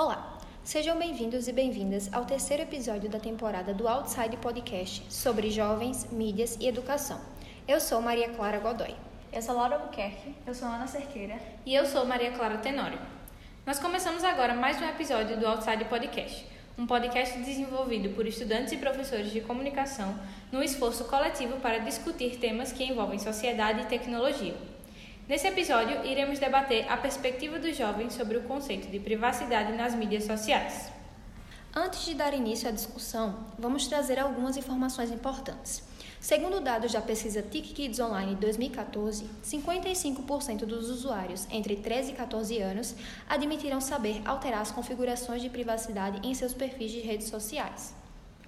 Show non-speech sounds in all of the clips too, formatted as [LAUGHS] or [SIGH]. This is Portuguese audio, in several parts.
Olá, sejam bem-vindos e bem-vindas ao terceiro episódio da temporada do Outside Podcast sobre jovens, mídias e educação. Eu sou Maria Clara Godoy. Eu sou Laura Albuquerque. Eu sou Ana Cerqueira. E eu sou Maria Clara Tenório. Nós começamos agora mais um episódio do Outside Podcast, um podcast desenvolvido por estudantes e professores de comunicação num esforço coletivo para discutir temas que envolvem sociedade e tecnologia. Nesse episódio, iremos debater a perspectiva dos jovens sobre o conceito de privacidade nas mídias sociais. Antes de dar início à discussão, vamos trazer algumas informações importantes. Segundo dados da pesquisa TIC Kids Online 2014, 55% dos usuários entre 13 e 14 anos admitiram saber alterar as configurações de privacidade em seus perfis de redes sociais.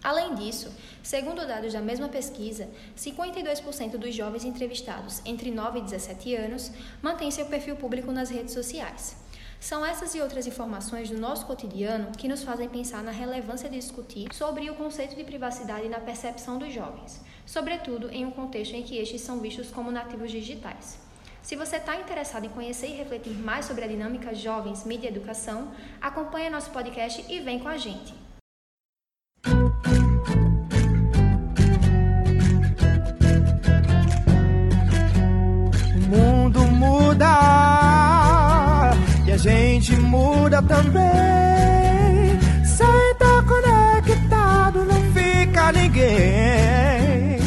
Além disso, segundo dados da mesma pesquisa, 52% dos jovens entrevistados entre 9 e 17 anos mantêm seu perfil público nas redes sociais. São essas e outras informações do nosso cotidiano que nos fazem pensar na relevância de discutir sobre o conceito de privacidade na percepção dos jovens, sobretudo em um contexto em que estes são vistos como nativos digitais. Se você está interessado em conhecer e refletir mais sobre a dinâmica jovens, mídia e educação, acompanhe nosso podcast e vem com a gente. O mundo muda e a gente muda também. Sem estar conectado não fica ninguém.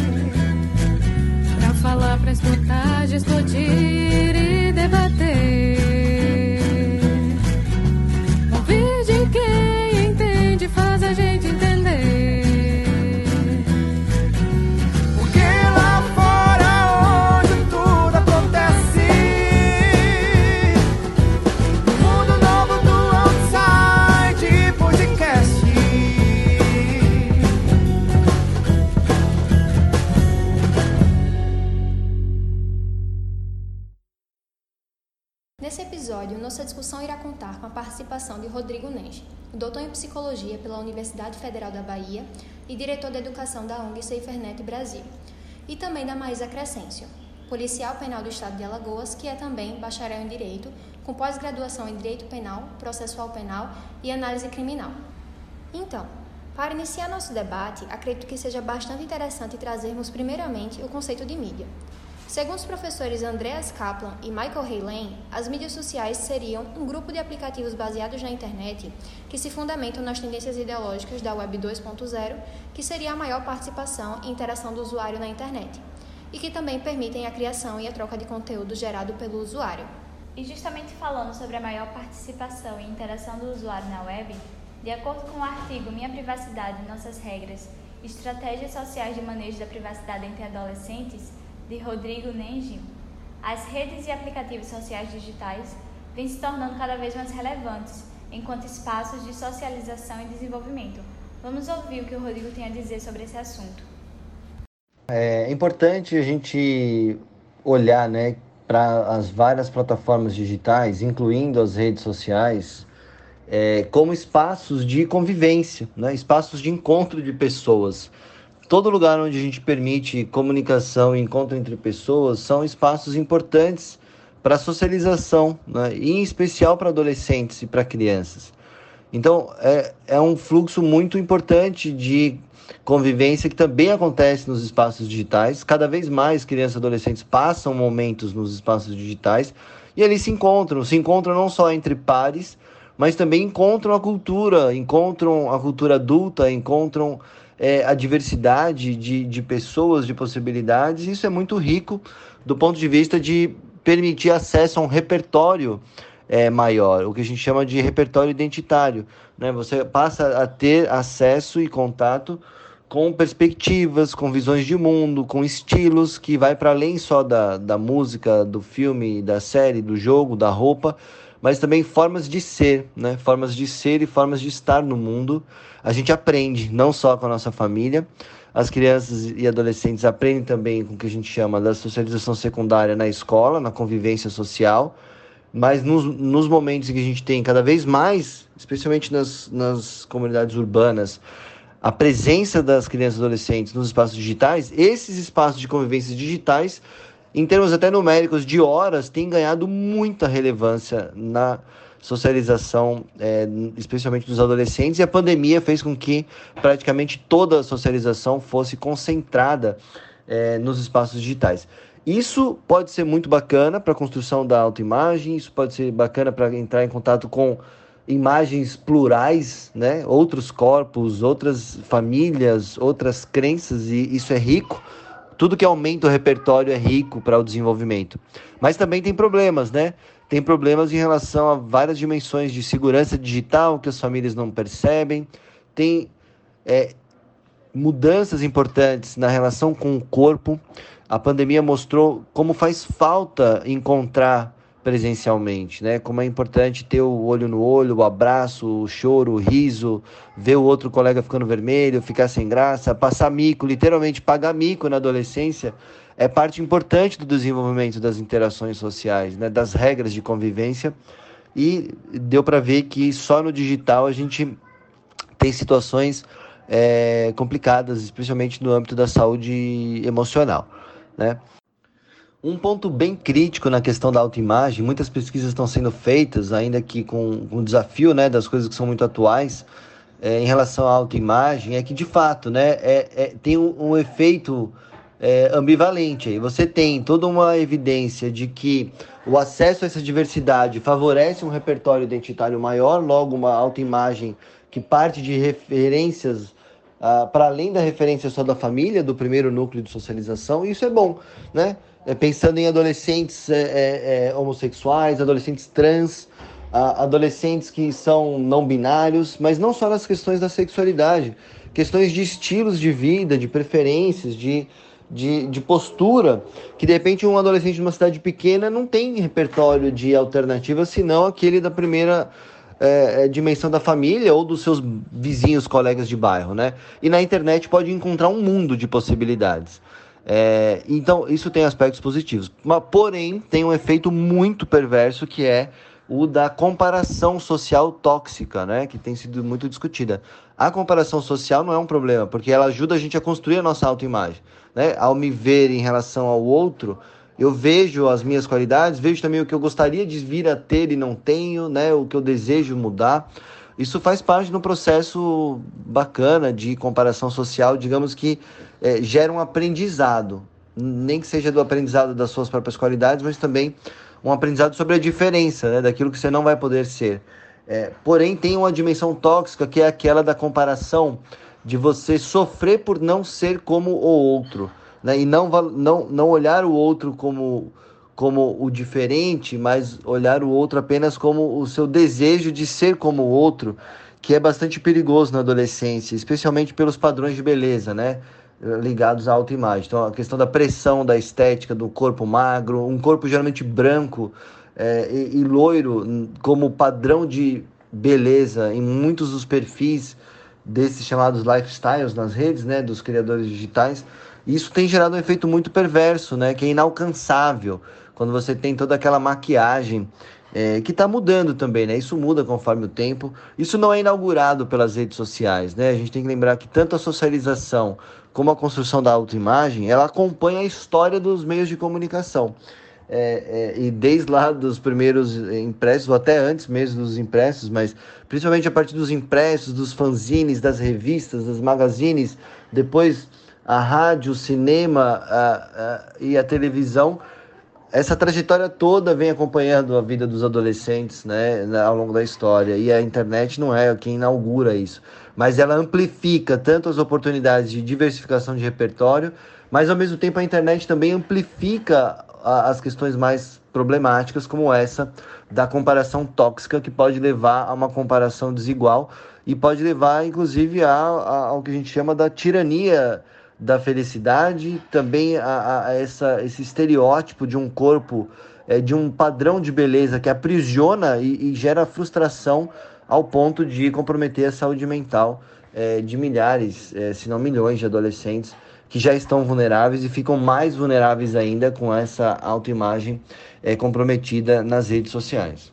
Pra falar, pra escutar, discutir e doutor em psicologia pela Universidade Federal da Bahia e diretor de educação da ONG SaferNet Brasil, e também da Maísa Crescêncio, policial penal do estado de Alagoas, que é também bacharel em direito, com pós-graduação em direito penal, processual penal e análise criminal. Então, para iniciar nosso debate, acredito que seja bastante interessante trazermos primeiramente o conceito de mídia. Segundo os professores Andreas Kaplan e Michael Heylen, as mídias sociais seriam um grupo de aplicativos baseados na internet que se fundamentam nas tendências ideológicas da Web 2.0, que seria a maior participação e interação do usuário na internet, e que também permitem a criação e a troca de conteúdo gerado pelo usuário. E justamente falando sobre a maior participação e interação do usuário na web, de acordo com o artigo Minha Privacidade e Nossas Regras, Estratégias Sociais de Manejo da Privacidade entre Adolescentes, de Rodrigo Nengi, as redes e aplicativos sociais digitais vêm se tornando cada vez mais relevantes enquanto espaços de socialização e desenvolvimento. Vamos ouvir o que o Rodrigo tem a dizer sobre esse assunto. É importante a gente olhar né, para as várias plataformas digitais, incluindo as redes sociais, é, como espaços de convivência, né, espaços de encontro de pessoas. Todo lugar onde a gente permite comunicação e encontro entre pessoas são espaços importantes para socialização, né, e em especial para adolescentes e para crianças. Então, é, é um fluxo muito importante de convivência que também acontece nos espaços digitais. Cada vez mais crianças e adolescentes passam momentos nos espaços digitais e eles se encontram, se encontram não só entre pares, mas também encontram a cultura, encontram a cultura adulta, encontram é, a diversidade de, de pessoas, de possibilidades. Isso é muito rico do ponto de vista de permitir acesso a um repertório é, maior, o que a gente chama de repertório identitário. Né? Você passa a ter acesso e contato com perspectivas, com visões de mundo, com estilos que vai para além só da, da música, do filme, da série, do jogo, da roupa, mas também formas de ser, né? formas de ser e formas de estar no mundo. A gente aprende, não só com a nossa família, as crianças e adolescentes aprendem também com o que a gente chama da socialização secundária na escola, na convivência social, mas nos, nos momentos em que a gente tem cada vez mais, especialmente nas, nas comunidades urbanas, a presença das crianças e adolescentes nos espaços digitais, esses espaços de convivência digitais, em termos até numéricos de horas, têm ganhado muita relevância na socialização, é, especialmente dos adolescentes, e a pandemia fez com que praticamente toda a socialização fosse concentrada é, nos espaços digitais. Isso pode ser muito bacana para a construção da autoimagem, isso pode ser bacana para entrar em contato com imagens plurais, né? outros corpos, outras famílias, outras crenças, e isso é rico. Tudo que aumenta o repertório é rico para o desenvolvimento. Mas também tem problemas, né? Tem problemas em relação a várias dimensões de segurança digital que as famílias não percebem. Tem é, mudanças importantes na relação com o corpo. A pandemia mostrou como faz falta encontrar presencialmente, né? Como é importante ter o olho no olho, o abraço, o choro, o riso, ver o outro colega ficando vermelho, ficar sem graça, passar mico, literalmente pagar mico na adolescência é parte importante do desenvolvimento das interações sociais, né? Das regras de convivência e deu para ver que só no digital a gente tem situações é, complicadas, especialmente no âmbito da saúde emocional, né? Um ponto bem crítico na questão da autoimagem, muitas pesquisas estão sendo feitas, ainda que com, o desafio né, das coisas que são muito atuais, é, em relação à autoimagem, é que de fato né, é, é tem um, um efeito é, ambivalente. Aí. Você tem toda uma evidência de que o acesso a essa diversidade favorece um repertório identitário maior, logo uma autoimagem que parte de referências uh, para além da referência só da família, do primeiro núcleo de socialização, e isso é bom, né? é, pensando em adolescentes é, é, é homossexuais, adolescentes trans, adolescentes que são não binários, mas não só nas questões da sexualidade, questões de estilos de vida, de preferências, de, de, de postura, que de repente um adolescente de uma cidade pequena não tem repertório de alternativas, senão aquele da primeira é, é, dimensão da família ou dos seus vizinhos, colegas de bairro, né? E na internet pode encontrar um mundo de possibilidades. É, então, isso tem aspectos positivos. Mas, porém, tem um efeito muito perverso que é o da comparação social tóxica, né? Que tem sido muito discutida. A comparação social não é um problema, porque ela ajuda a gente a construir a nossa autoimagem. Né? Ao me ver em relação ao outro, eu vejo as minhas qualidades, vejo também o que eu gostaria de vir a ter e não tenho, né? O que eu desejo mudar. Isso faz parte de um processo bacana de comparação social, digamos que é, gera um aprendizado, nem que seja do aprendizado das suas próprias qualidades, mas também um aprendizado sobre a diferença né, daquilo que você não vai poder ser. É, porém, tem uma dimensão tóxica que é aquela da comparação, de você sofrer por não ser como o outro, né, e não, não, não olhar o outro como como o diferente, mas olhar o outro apenas como o seu desejo de ser como o outro, que é bastante perigoso na adolescência, especialmente pelos padrões de beleza, né? Ligados à autoimagem. Então, a questão da pressão, da estética, do corpo magro, um corpo geralmente branco é, e, e loiro, como padrão de beleza em muitos dos perfis desses chamados lifestyles nas redes, né? Dos criadores digitais. Isso tem gerado um efeito muito perverso, né? Que é inalcançável quando você tem toda aquela maquiagem é, que está mudando também, né? Isso muda conforme o tempo. Isso não é inaugurado pelas redes sociais, né? A gente tem que lembrar que tanto a socialização como a construção da autoimagem, ela acompanha a história dos meios de comunicação. É, é, e desde lá dos primeiros impressos, ou até antes mesmo dos impressos, mas principalmente a partir dos impressos, dos fanzines, das revistas, das magazines, depois a rádio, o cinema a, a, e a televisão essa trajetória toda vem acompanhando a vida dos adolescentes né, ao longo da história. E a internet não é quem inaugura isso. Mas ela amplifica tanto as oportunidades de diversificação de repertório, mas ao mesmo tempo a internet também amplifica as questões mais problemáticas, como essa da comparação tóxica, que pode levar a uma comparação desigual e pode levar, inclusive, a, a, ao que a gente chama da tirania da felicidade, também a, a essa, esse estereótipo de um corpo, é, de um padrão de beleza que aprisiona e, e gera frustração ao ponto de comprometer a saúde mental é, de milhares, é, se não milhões de adolescentes que já estão vulneráveis e ficam mais vulneráveis ainda com essa autoimagem é, comprometida nas redes sociais.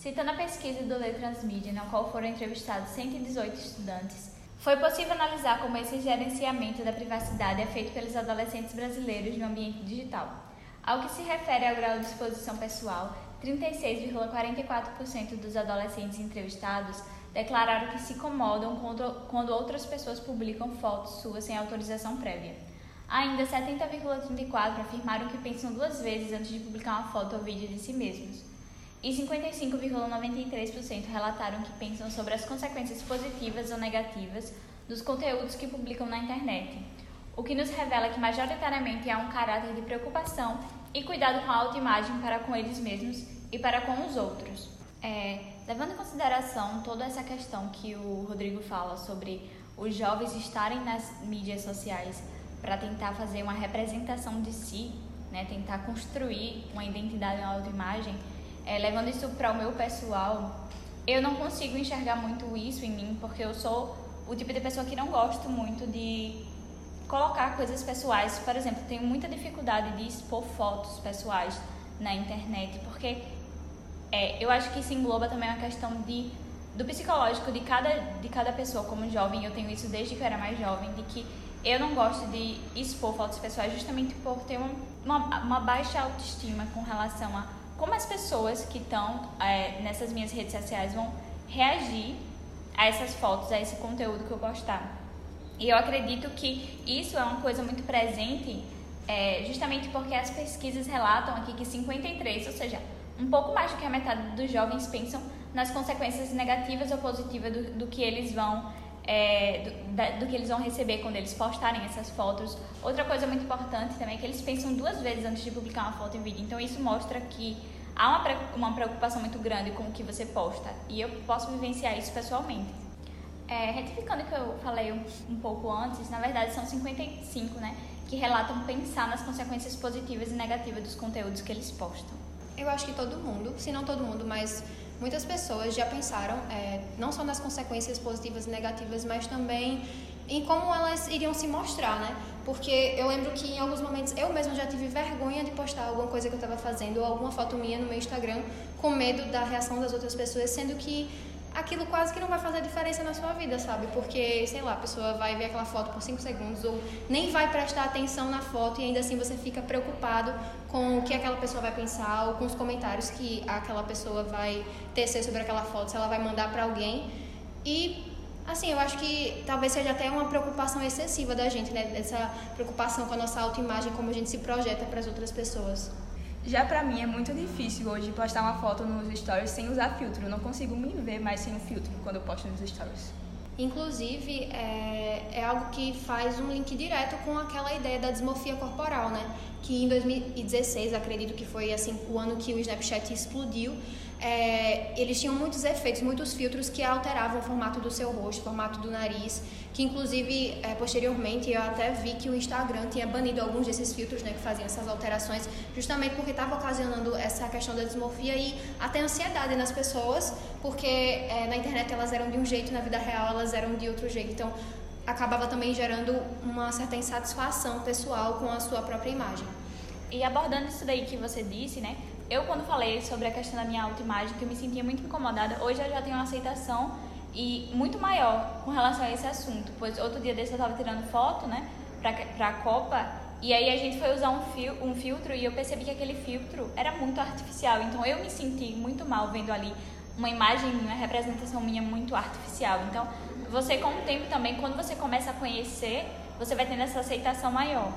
Citando a pesquisa do Letras Media, na qual foram entrevistados 118 estudantes, foi possível analisar como esse gerenciamento da privacidade é feito pelos adolescentes brasileiros no ambiente digital. Ao que se refere ao grau de exposição pessoal, 36,44% dos adolescentes entrevistados declararam que se incomodam quando, outras pessoas publicam fotos suas sem autorização prévia. Ainda 70,34% afirmaram que pensam duas vezes antes de publicar uma foto ou vídeo de si mesmos. E 55,93% relataram que pensam sobre as consequências positivas ou negativas dos conteúdos que publicam na internet, o que nos revela que majoritariamente há um caráter de preocupação e cuidado com a autoimagem para com eles mesmos e para com os outros. É, levando em consideração toda essa questão que o Rodrigo fala sobre os jovens estarem nas mídias sociais para tentar fazer uma representação de si, né, tentar construir uma identidade, uma autoimagem, é, levando isso para o meu pessoal, eu não consigo enxergar muito isso em mim, porque eu sou o tipo de pessoa que não gosto muito de colocar coisas pessoais. Por exemplo, tenho muita dificuldade de expor fotos pessoais na internet, porque é, eu acho que isso engloba também a questão de, do psicológico de cada, de cada pessoa. Como jovem, eu tenho isso desde que eu era mais jovem, de que eu não gosto de expor fotos pessoais justamente por ter uma, uma, uma baixa autoestima com relação a como as pessoas que estão é, nessas minhas redes sociais vão reagir a essas fotos, a esse conteúdo que eu postar. E eu acredito que isso é uma coisa muito presente, é, justamente porque as pesquisas relatam aqui que 53, ou seja, um pouco mais do que a metade dos jovens pensam nas consequências negativas ou positivas do, do que eles vão é, do, da, do, que eles vão receber quando eles postarem essas fotos. Outra coisa muito importante também é que eles pensam duas vezes antes de publicar uma foto e vídeo. Então isso mostra que há uma, uma preocupação muito grande com o que você posta. E eu posso vivenciar isso pessoalmente. É, retificando o que eu falei um, um, pouco antes, na verdade são 55, né? Que relatam pensar nas consequências positivas e negativas dos conteúdos que eles postam. Eu acho que todo mundo, se não todo mundo, mas muitas pessoas já pensaram é, não só nas consequências positivas e negativas, mas também em como elas iriam se mostrar, né? Porque eu lembro que em alguns momentos eu mesma já tive vergonha de postar alguma coisa que eu estava fazendo ou alguma foto minha no meu Instagram com medo da reação das outras pessoas, sendo que aquilo quase que não vai fazer diferença na sua vida, sabe? Porque, sei lá, a pessoa vai ver aquela foto por 5 segundos ou nem vai prestar atenção na foto e ainda assim você fica preocupado com o que aquela pessoa vai pensar ou com os comentários que aquela pessoa vai tecer sobre aquela foto, se ela vai mandar para alguém. E assim, eu acho que talvez seja até uma preocupação excessiva da gente, né? Essa preocupação com a nossa autoimagem, como a gente se projeta para as outras pessoas. Já pra mim é muito difícil hoje postar uma foto nos stories sem usar filtro. Eu não consigo me ver mais sem o filtro quando eu posto nos stories. Inclusive, é, é algo que faz um link direto com aquela ideia da dismorfia corporal, né? Que em 2016, acredito que foi assim o ano que o Snapchat explodiu, é, eles tinham muitos efeitos, muitos filtros que alteravam o formato do seu rosto, o formato do nariz, que inclusive é, posteriormente eu até vi que o Instagram tinha banido alguns desses filtros né, que faziam essas alterações, justamente porque estava ocasionando essa questão da dismorfia e até ansiedade nas pessoas, porque é, na internet elas eram de um jeito, na vida real elas eram de outro jeito. Então acabava também gerando uma certa insatisfação pessoal com a sua própria imagem. E abordando isso daí que você disse, né? Eu quando falei sobre a questão da minha autoimagem, que eu me sentia muito incomodada, hoje eu já tenho uma aceitação e muito maior com relação a esse assunto, pois outro dia desse eu estava tirando foto, né, pra, pra Copa, e aí a gente foi usar um, fio, um filtro e eu percebi que aquele filtro era muito artificial, então eu me senti muito mal vendo ali uma imagem, uma representação minha muito artificial. Então, você com o tempo também, quando você começa a conhecer, você vai tendo essa aceitação maior.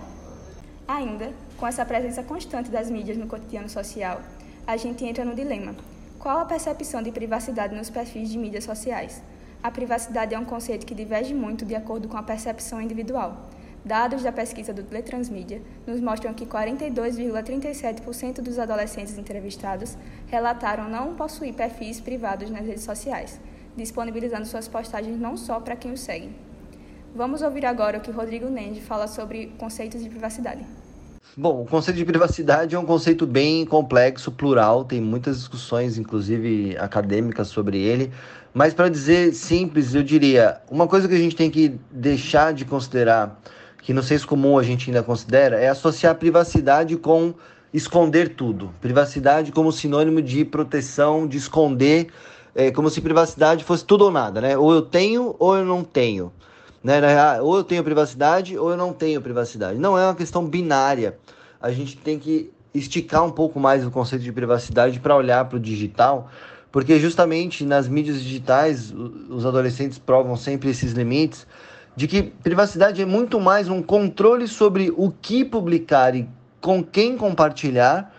Ainda, com essa presença constante das mídias no cotidiano social, a gente entra no dilema. Qual a percepção de privacidade nos perfis de mídias sociais? A privacidade é um conceito que diverge muito de acordo com a percepção individual. Dados da pesquisa do Teletransmídia nos mostram que 42,37% dos adolescentes entrevistados relataram não possuir perfis privados nas redes sociais, disponibilizando suas postagens não só para quem os segue. Vamos ouvir agora o que Rodrigo Nende fala sobre conceitos de privacidade. Bom, o conceito de privacidade é um conceito bem complexo, plural, tem muitas discussões, inclusive acadêmicas, sobre ele. Mas para dizer simples, eu diria, uma coisa que a gente tem que deixar de considerar, que no senso comum a gente ainda considera, é associar privacidade com esconder tudo. Privacidade como sinônimo de proteção, de esconder, é, como se privacidade fosse tudo ou nada, né? Ou eu tenho ou eu não tenho. Né? Ou eu tenho privacidade ou eu não tenho privacidade. Não é uma questão binária. A gente tem que esticar um pouco mais o conceito de privacidade para olhar para o digital, porque justamente nas mídias digitais os adolescentes provam sempre esses limites de que privacidade é muito mais um controle sobre o que publicar e com quem compartilhar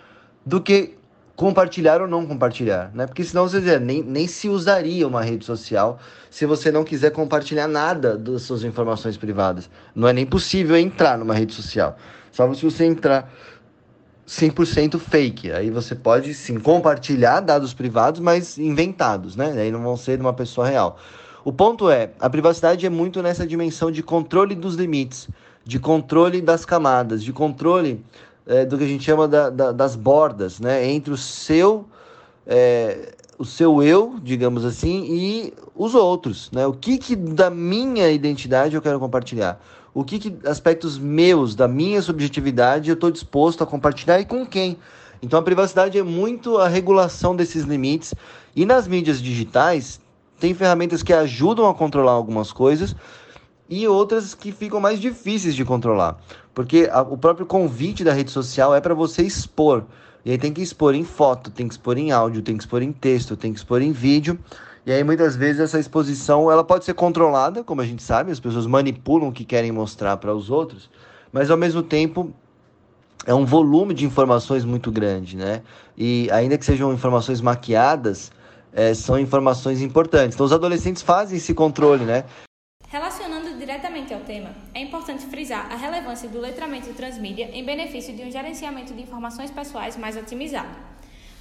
do que compartilhar ou não compartilhar, né? Porque senão você dizer, nem, nem se usaria uma rede social se você não quiser compartilhar nada das suas informações privadas. Não é nem possível entrar numa rede social. Só se você entrar 100% fake. Aí você pode sim compartilhar dados privados, mas inventados, né? Aí não vão ser de uma pessoa real. O ponto é, a privacidade é muito nessa dimensão de controle dos limites, de controle das camadas, de controle é, do que a gente chama da, da, das bordas, né? Entre o seu, é, o seu eu, digamos assim, e os outros, né? O que, que da minha identidade eu quero compartilhar? O que, que aspectos meus, da minha subjetividade, eu estou disposto a compartilhar e com quem? Então a privacidade é muito a regulação desses limites. E nas mídias digitais, tem ferramentas que ajudam a controlar algumas coisas e outras que ficam mais difíceis de controlar. Porque a, o próprio convite da rede social é para você expor. E aí tem que expor em foto, tem que expor em áudio, tem que expor em texto, tem que expor em vídeo. E aí muitas vezes essa exposição ela pode ser controlada, como a gente sabe, as pessoas manipulam o que querem mostrar para os outros, mas ao mesmo tempo é um volume de informações muito grande, né? E ainda que sejam informações maquiadas, é, são informações importantes. Então os adolescentes fazem esse controle, né? Ao tema, é importante frisar a relevância do letramento transmídia em benefício de um gerenciamento de informações pessoais mais otimizado.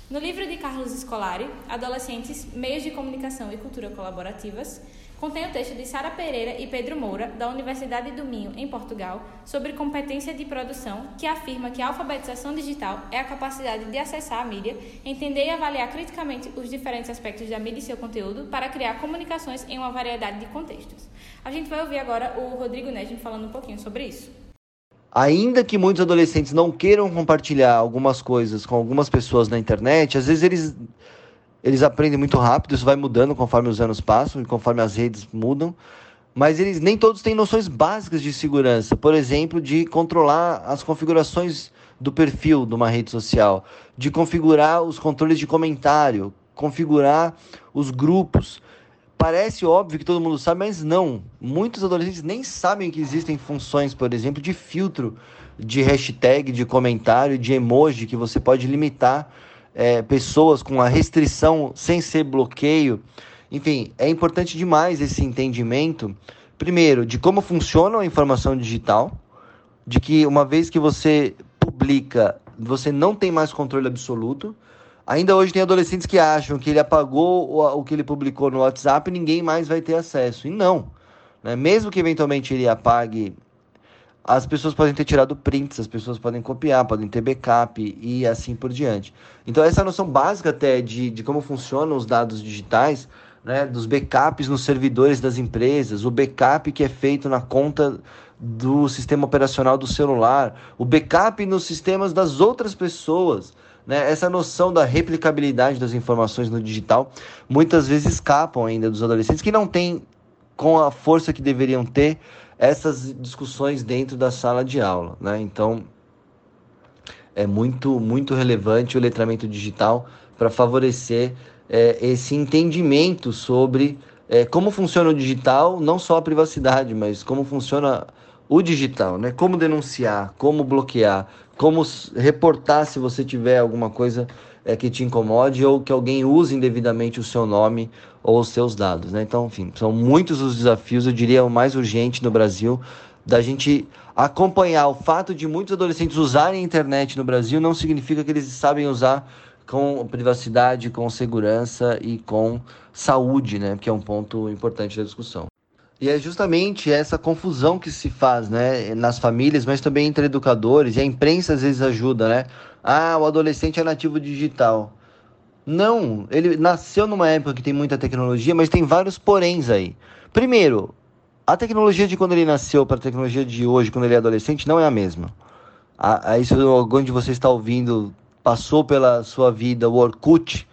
No livro de Carlos Scolari, Adolescentes, Meios de Comunicação e Cultura Colaborativas, contém o texto de Sara Pereira e Pedro Moura, da Universidade do Minho, em Portugal, sobre competência de produção, que afirma que a alfabetização digital é a capacidade de acessar a mídia, entender e avaliar criticamente os diferentes aspectos da mídia e seu conteúdo para criar comunicações em uma variedade de contextos. A gente vai ouvir agora o Rodrigo Nesme falando um pouquinho sobre isso. Ainda que muitos adolescentes não queiram compartilhar algumas coisas com algumas pessoas na internet, às vezes eles eles aprendem muito rápido, isso vai mudando conforme os anos passam e conforme as redes mudam. Mas eles nem todos têm noções básicas de segurança, por exemplo, de controlar as configurações do perfil de uma rede social, de configurar os controles de comentário, configurar os grupos. Parece óbvio que todo mundo sabe, mas não. Muitos adolescentes nem sabem que existem funções, por exemplo, de filtro de hashtag, de comentário, de emoji que você pode limitar é, pessoas com a restrição sem ser bloqueio. Enfim, é importante demais esse entendimento, primeiro, de como funciona a informação digital, de que uma vez que você publica, você não tem mais controle absoluto. Ainda hoje tem adolescentes que acham que ele apagou o, que ele publicou no WhatsApp e ninguém mais vai ter acesso. E não. Né? Mesmo que eventualmente ele apague as pessoas podem ter tirado prints, as pessoas podem copiar, podem ter backup e assim por diante. Então, essa noção básica até de, de como funcionam os dados digitais, né, dos backups nos servidores das empresas, o backup que é feito na conta do sistema operacional do celular, o backup nos sistemas das outras pessoas. Né? Essa noção da replicabilidade das informações no digital muitas vezes escapam ainda dos adolescentes que não têm, com a força que deveriam ter, essas discussões dentro da sala de aula, né? Então é muito muito relevante o letramento digital para favorecer é, esse entendimento sobre é, como funciona o digital, não só a privacidade, mas como funciona o digital, né? Como denunciar, como bloquear, como reportar se você tiver alguma coisa é, que te incomode ou que alguém use indevidamente o seu nome ou os seus dados. Né? Então, enfim, são muitos os desafios, eu diria o mais urgente no Brasil, da gente acompanhar o fato de muitos adolescentes usarem a internet no Brasil não significa que eles sabem usar com privacidade, com segurança e com saúde, né? Que é um ponto importante da discussão. E é justamente essa confusão que se faz, né, nas famílias, mas também entre educadores, e a imprensa às vezes ajuda, né? Ah, o adolescente é nativo digital. Não, ele nasceu numa época que tem muita tecnologia, mas tem vários poréns aí. Primeiro, a tecnologia de quando ele nasceu para a tecnologia de hoje, quando ele é adolescente, não é a mesma. A, a isso algum de você está ouvindo passou pela sua vida o Orkut,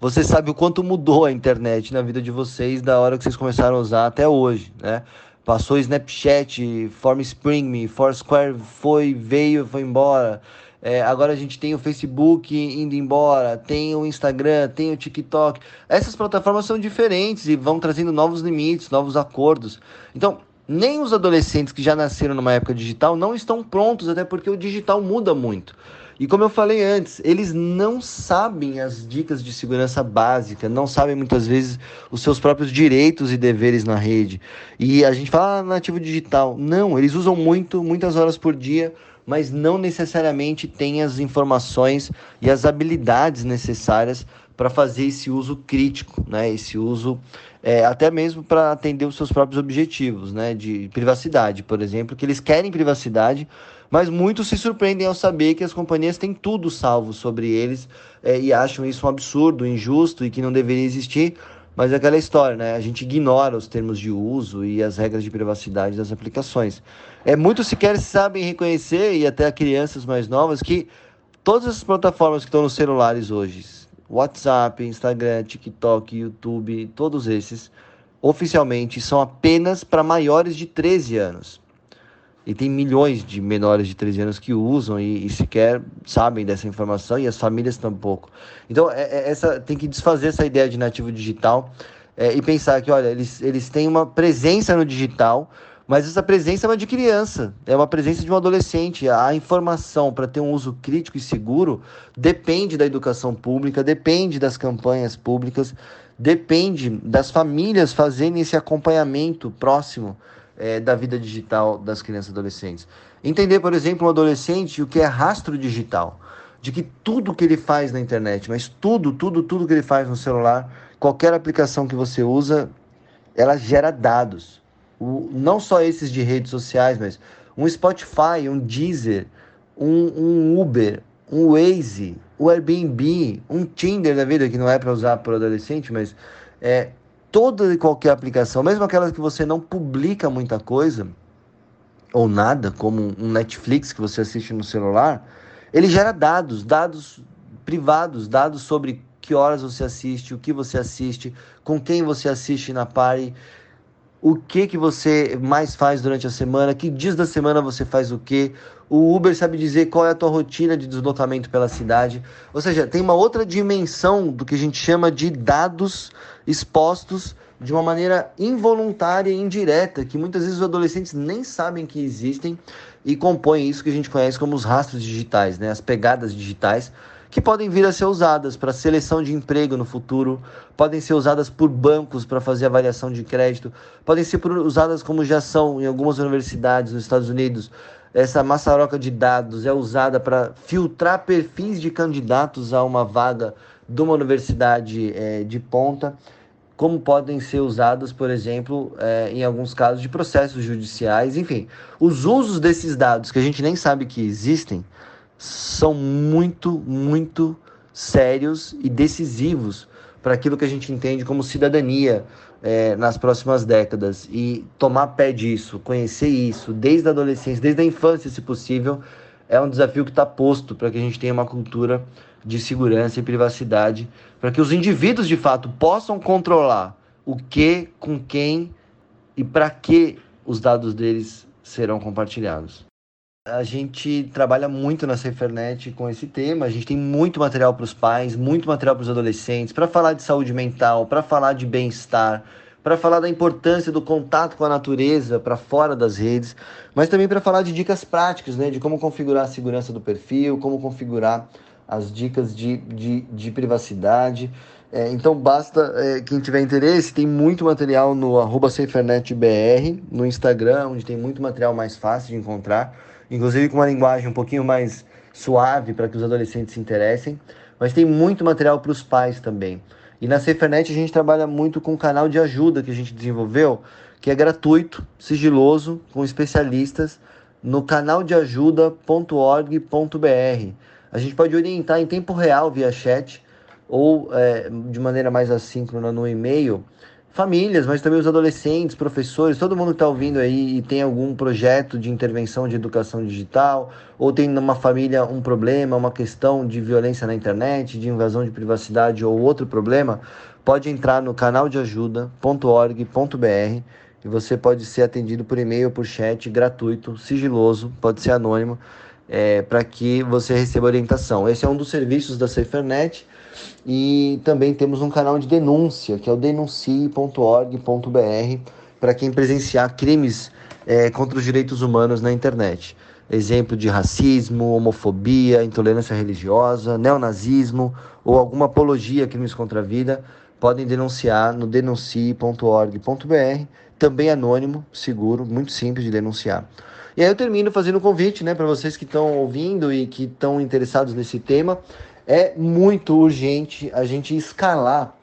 você sabe o quanto mudou a internet na vida de vocês da hora que vocês começaram a usar até hoje, né? Passou Snapchat, Formspring, Foursquare foi, veio, foi embora. É, agora a gente tem o Facebook indo embora, tem o Instagram, tem o TikTok. Essas plataformas são diferentes e vão trazendo novos limites, novos acordos. Então, nem os adolescentes que já nasceram numa época digital não estão prontos, até porque o digital muda muito. E como eu falei antes, eles não sabem as dicas de segurança básica, não sabem muitas vezes os seus próprios direitos e deveres na rede. E a gente fala ah, nativo digital. Não, eles usam muito, muitas horas por dia, mas não necessariamente têm as informações e as habilidades necessárias para fazer esse uso crítico, né? Esse uso é, até mesmo para atender os seus próprios objetivos, né? De privacidade, por exemplo, que eles querem privacidade, mas muitos se surpreendem ao saber que as companhias têm tudo salvo sobre eles é, e acham isso um absurdo, injusto e que não deveria existir. Mas é aquela história, né? A gente ignora os termos de uso e as regras de privacidade das aplicações. É muito sequer sabem reconhecer e até crianças mais novas que todas as plataformas que estão nos celulares hoje, WhatsApp, Instagram, TikTok, YouTube, todos esses, oficialmente são apenas para maiores de 13 anos. E tem milhões de menores de 13 anos que usam e, e sequer sabem dessa informação e as famílias tampouco. Então, é, é, essa, tem que desfazer essa ideia de nativo digital é, e pensar que, olha, eles, eles têm uma presença no digital, mas essa presença é uma de criança, é uma presença de um adolescente. A informação para ter um uso crítico e seguro depende da educação pública, depende das campanhas públicas, depende das famílias fazerem esse acompanhamento próximo é, da vida digital das crianças e adolescentes. Entender, por exemplo, um adolescente o que é rastro digital, de que tudo que ele faz na internet, mas tudo, tudo, tudo que ele faz no celular, qualquer aplicação que você usa, ela gera dados o, não só esses de redes sociais, mas um Spotify, um Deezer, um, um Uber, um Waze, o Airbnb, um Tinder da vida, que não é para usar para adolescente, mas é, toda e qualquer aplicação, mesmo aquelas que você não publica muita coisa, ou nada, como um Netflix que você assiste no celular, ele gera dados, dados privados, dados sobre que horas você assiste, o que você assiste, com quem você assiste na party, o que que você mais faz durante a semana, que dias da semana você faz o que. O Uber sabe dizer qual é a tua rotina de deslocamento pela cidade. Ou seja, tem uma outra dimensão do que a gente chama de dados expostos de uma maneira involuntária e indireta, que muitas vezes os adolescentes nem sabem que existem e compõem isso que a gente conhece como os rastros digitais, né? as pegadas digitais, que podem vir a ser usadas para seleção de emprego no futuro, podem ser usadas por bancos para fazer avaliação de crédito, podem ser usadas como já são em algumas universidades nos Estados Unidos. Essa maçaroca de dados é usada para filtrar perfis de candidatos a uma vaga de uma universidade é, de ponta, como podem ser usadas, por exemplo, é, em alguns casos de processos judiciais. Enfim, os usos desses dados que a gente nem sabe que existem são muito, muito sérios e decisivos para aquilo que a gente entende como cidadania é, nas próximas décadas. E tomar pé disso, conhecer isso, desde a adolescência, desde a infância, se possível, é um desafio que está posto para que a gente tenha uma cultura de segurança e privacidade, para que os indivíduos de fato possam controlar o que, com quem e para que os dados deles serão compartilhados. A gente trabalha muito na Cefernet com esse tema. A gente tem muito material para os pais, muito material para os adolescentes, para falar de saúde mental, para falar de bem-estar, para falar da importância do contato com a natureza para fora das redes, mas também para falar de dicas práticas, né, de como configurar a segurança do perfil, como configurar as dicas de, de, de privacidade. É, então basta é, quem tiver interesse, tem muito material no arroba SaferNetBR, no Instagram, onde tem muito material mais fácil de encontrar inclusive com uma linguagem um pouquinho mais suave para que os adolescentes se interessem, mas tem muito material para os pais também. E na SaferNet a gente trabalha muito com um canal de ajuda que a gente desenvolveu, que é gratuito, sigiloso, com especialistas no canaldeajuda.org.br. A gente pode orientar em tempo real via chat ou é, de maneira mais assíncrona no e-mail famílias, mas também os adolescentes, professores, todo mundo que está ouvindo aí e tem algum projeto de intervenção de educação digital, ou tem numa família um problema, uma questão de violência na internet, de invasão de privacidade ou outro problema, pode entrar no canal de ajuda.org.br e você pode ser atendido por e-mail ou por chat gratuito, sigiloso, pode ser anônimo. É, para que você receba orientação. Esse é um dos serviços da SaferNet e também temos um canal de denúncia, que é o denuncie.org.br, para quem presenciar crimes é, contra os direitos humanos na internet. Exemplo de racismo, homofobia, intolerância religiosa, neonazismo ou alguma apologia a crimes contra a vida, podem denunciar no denuncie.org.br, também anônimo, seguro, muito simples de denunciar. E aí eu termino fazendo um convite né, para vocês que estão ouvindo e que estão interessados nesse tema. É muito urgente a gente escalar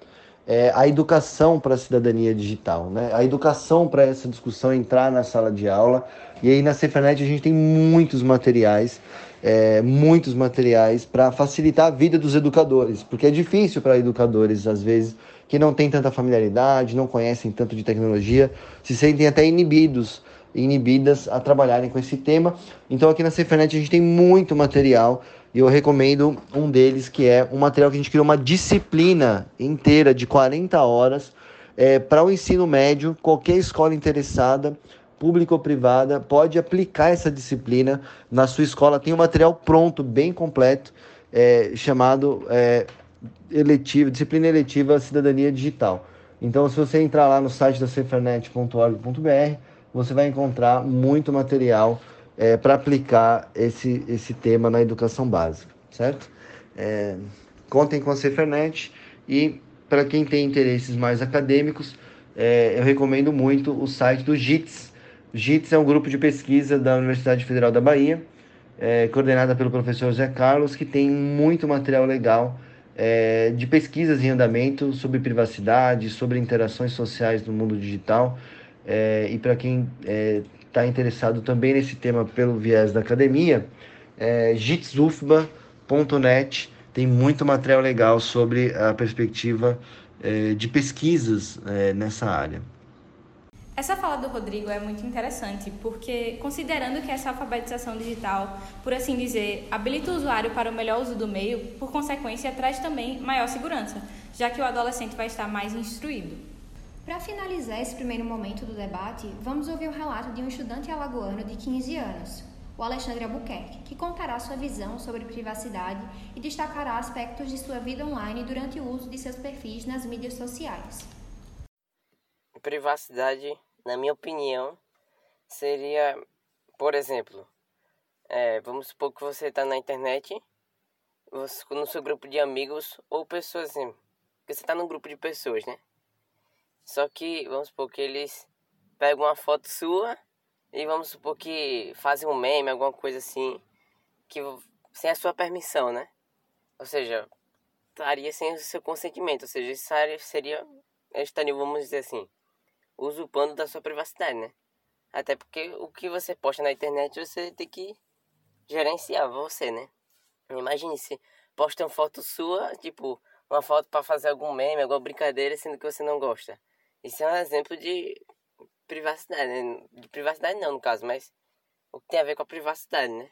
é, a educação para a cidadania digital, né? a educação para essa discussão entrar na sala de aula. E aí na Cefernet a gente tem muitos materiais, é, muitos materiais para facilitar a vida dos educadores, porque é difícil para educadores, às vezes, que não têm tanta familiaridade, não conhecem tanto de tecnologia, se sentem até inibidos inibidas a trabalharem com esse tema. Então aqui na Cefernet a gente tem muito material e eu recomendo um deles que é um material que a gente criou uma disciplina inteira de 40 horas é, para o ensino médio. Qualquer escola interessada, pública ou privada, pode aplicar essa disciplina na sua escola. Tem um material pronto, bem completo, é, chamado é, eletiva, disciplina eletiva Cidadania Digital. Então, se você entrar lá no site da cefernet.org.br, você vai encontrar muito material é, para aplicar esse, esse tema na educação básica, certo? É, contem com a Cefernet e para quem tem interesses mais acadêmicos, é, eu recomendo muito o site do JITS. JITS é um grupo de pesquisa da Universidade Federal da Bahia, é, coordenada pelo professor Zé Carlos, que tem muito material legal é, de pesquisas em andamento sobre privacidade, sobre interações sociais no mundo digital. É, e para quem está interessado também nesse tema pelo viés da academia, é, jitsufba.net tem muito material legal sobre a perspectiva é, de pesquisas é, nessa área. Essa fala do Rodrigo é muito interessante, porque considerando que essa alfabetização digital, por assim dizer, habilita o usuário para o melhor uso do meio, por consequência traz também maior segurança, já que o adolescente vai estar mais instruído. Para finalizar esse primeiro momento do debate, vamos ouvir o relato de um estudante alagoano de 15 anos, o Alexandre Albuquerque, que contará sua visão sobre privacidade e destacará aspectos de sua vida online durante o uso de seus perfis nas mídias sociais. Privacidade, na minha opinião, seria, por exemplo, é, vamos supor que você está na internet, no seu grupo de amigos ou pessoas assim, que você está num grupo de pessoas, né? Só que, vamos supor que eles pegam uma foto sua e vamos supor que fazem um meme, alguma coisa assim, que sem a sua permissão, né? Ou seja, estaria sem o seu consentimento, ou seja, isso seria, estaria, vamos dizer assim, usurpando da sua privacidade, né? Até porque o que você posta na internet você tem que gerenciar você, né? Imagine se posta uma foto sua, tipo, uma foto para fazer algum meme, alguma brincadeira, sendo que você não gosta. Isso é um exemplo de privacidade, né? De privacidade não, no caso, mas o que tem a ver com a privacidade, né?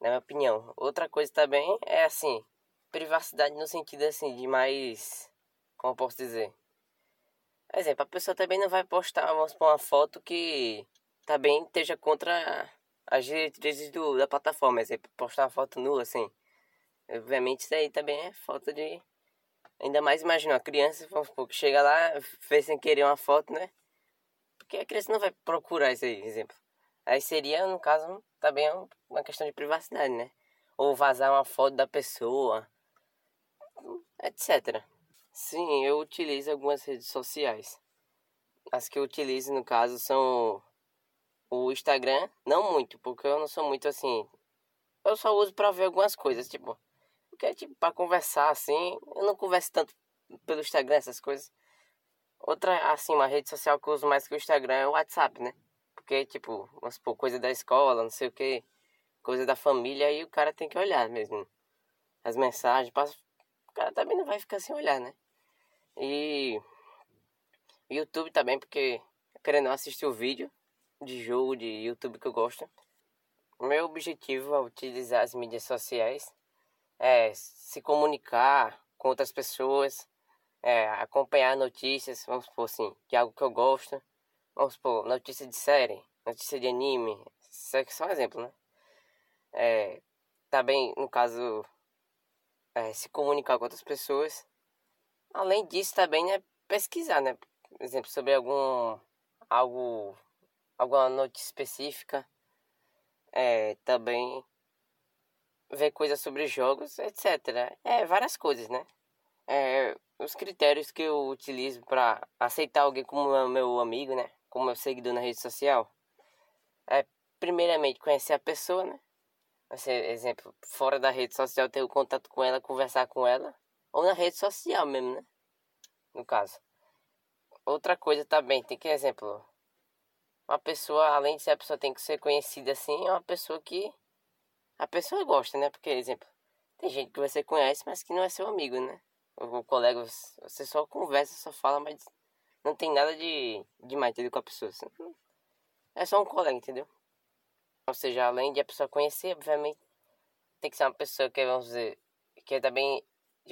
Na minha opinião. Outra coisa também é assim, privacidade no sentido assim de mais, como eu posso dizer? Por exemplo, a pessoa também não vai postar, vamos supor, uma foto que também esteja contra as diretrizes do, da plataforma. Exemplo, postar uma foto nua, assim. Obviamente isso aí também é falta de Ainda mais imagina uma criança, vamos supor, que chega lá, fez sem querer uma foto, né? Porque a criança não vai procurar esse exemplo. Aí seria, no caso, também uma questão de privacidade, né? Ou vazar uma foto da pessoa, etc. Sim, eu utilizo algumas redes sociais. As que eu utilizo, no caso, são o Instagram, não muito, porque eu não sou muito assim. Eu só uso para ver algumas coisas, tipo, porque, tipo, pra conversar assim, eu não converso tanto pelo Instagram, essas coisas. Outra, assim, uma rede social que eu uso mais que o Instagram é o WhatsApp, né? Porque, tipo, vamos supor, coisa da escola, não sei o que, coisa da família, aí o cara tem que olhar mesmo. As mensagens, passa... o cara também não vai ficar sem olhar, né? E YouTube também, porque querendo assistir o vídeo de jogo de YouTube que eu gosto. Meu objetivo é utilizar as mídias sociais é, se comunicar com outras pessoas, é, acompanhar notícias, vamos supor assim, de algo que eu gosto. Vamos supor, notícia de série, notícia de anime, isso é só um exemplo, né? É, também, no caso, é, se comunicar com outras pessoas. Além disso, também, né, pesquisar, né? Por exemplo, sobre algum algo alguma notícia específica. É, também ver coisas sobre jogos, etc. É, várias coisas, né? É, os critérios que eu utilizo para aceitar alguém como meu amigo, né? Como meu seguidor na rede social. É, primeiramente, conhecer a pessoa, né? Assim, exemplo, fora da rede social, ter o contato com ela, conversar com ela. Ou na rede social mesmo, né? No caso. Outra coisa também, tem que, exemplo, uma pessoa, além de ser a pessoa tem que ser conhecida assim, é uma pessoa que a pessoa gosta, né? Porque, exemplo, tem gente que você conhece, mas que não é seu amigo, né? O colega, você só conversa, só fala, mas não tem nada de, de mais entendeu, com a pessoa. É só um colega, entendeu? Ou seja, além de a pessoa conhecer, obviamente, tem que ser uma pessoa que, vamos dizer, que é também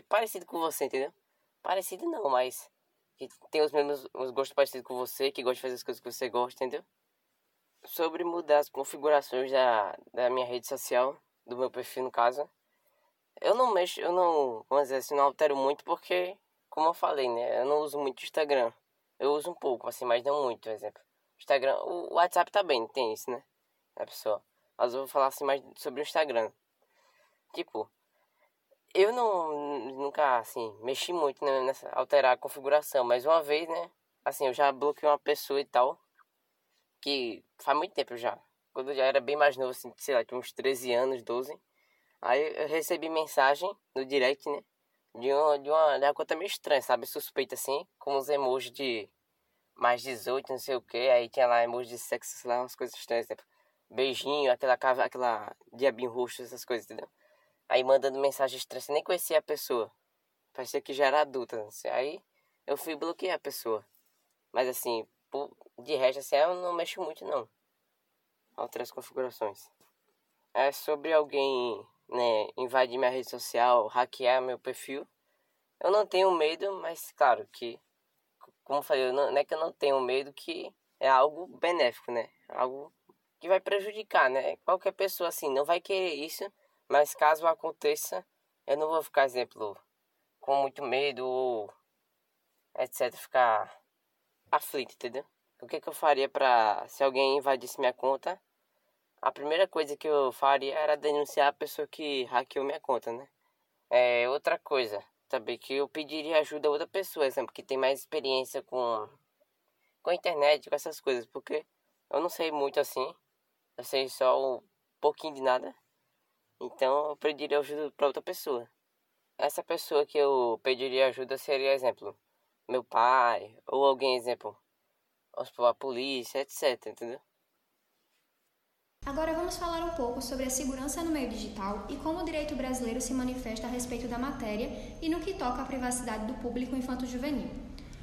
parecido com você, entendeu? Parecido não, mas que tem os mesmos os gostos parecidos com você, que gosta de fazer as coisas que você gosta, entendeu? Sobre mudar as configurações da, da minha rede social, do meu perfil no caso, eu não mexo, eu não, vamos dizer assim, não altero muito porque, como eu falei, né, eu não uso muito Instagram. Eu uso um pouco, assim, mas não muito, por exemplo. Instagram, o WhatsApp também tem isso, né? A pessoa. Mas eu vou falar assim mais sobre o Instagram. Tipo, eu não nunca assim mexi muito né, nessa alterar a configuração, mas uma vez, né? Assim, eu já bloqueei uma pessoa e tal, que faz muito tempo já. Quando eu já era bem mais novo, assim, sei lá, tinha uns 13 anos, 12. Aí eu recebi mensagem no direct, né? De uma, de uma, de uma conta meio estranha, sabe? Suspeita assim, com os emojis de mais 18, não sei o que. Aí tinha lá emoji de sexo, sei lá, umas coisas estranhas, tipo, beijinho, aquela, aquela diabinho roxo, essas coisas, entendeu? Aí mandando mensagem estranha, você nem conhecia a pessoa. Parecia que já era adulta. Assim. Aí eu fui bloquear a pessoa. Mas assim, de resto, assim, eu não mexo muito não. Outras configurações. É sobre alguém, né, invadir minha rede social, hackear meu perfil. Eu não tenho medo, mas claro que, como eu falei, não, não é que eu não tenho medo, que é algo benéfico, né? Algo que vai prejudicar, né? Qualquer pessoa assim não vai querer isso mas caso aconteça, eu não vou ficar, exemplo, com muito medo ou etc. Ficar aflito, entendeu? O que, que eu faria pra. Se alguém invadisse minha conta, a primeira coisa que eu faria era denunciar a pessoa que hackeou minha conta, né? É, outra coisa também que eu pediria ajuda a outra pessoa, exemplo, que tem mais experiência com, com a internet, com essas coisas, porque eu não sei muito assim, eu sei só um pouquinho de nada. Então eu pediria ajuda para outra pessoa. Essa pessoa que eu pediria ajuda seria, exemplo, meu pai, ou alguém, exemplo, a polícia, etc, entendeu? Agora vamos falar um pouco sobre a segurança no meio digital e como o direito brasileiro se manifesta a respeito da matéria e no que toca à privacidade do público infanto-juvenil.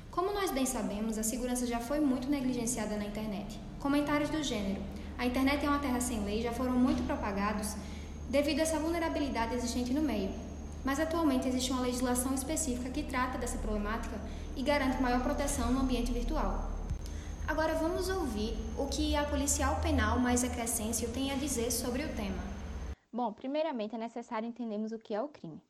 Como nós bem sabemos, a segurança já foi muito negligenciada na internet. Comentários do gênero: a internet é uma terra sem lei já foram muito propagados devido a essa vulnerabilidade existente no meio. Mas atualmente existe uma legislação específica que trata dessa problemática e garante maior proteção no ambiente virtual. Agora vamos ouvir o que a policial penal mais Crescêncio tem a dizer sobre o tema. Bom, primeiramente é necessário entendermos o que é o crime.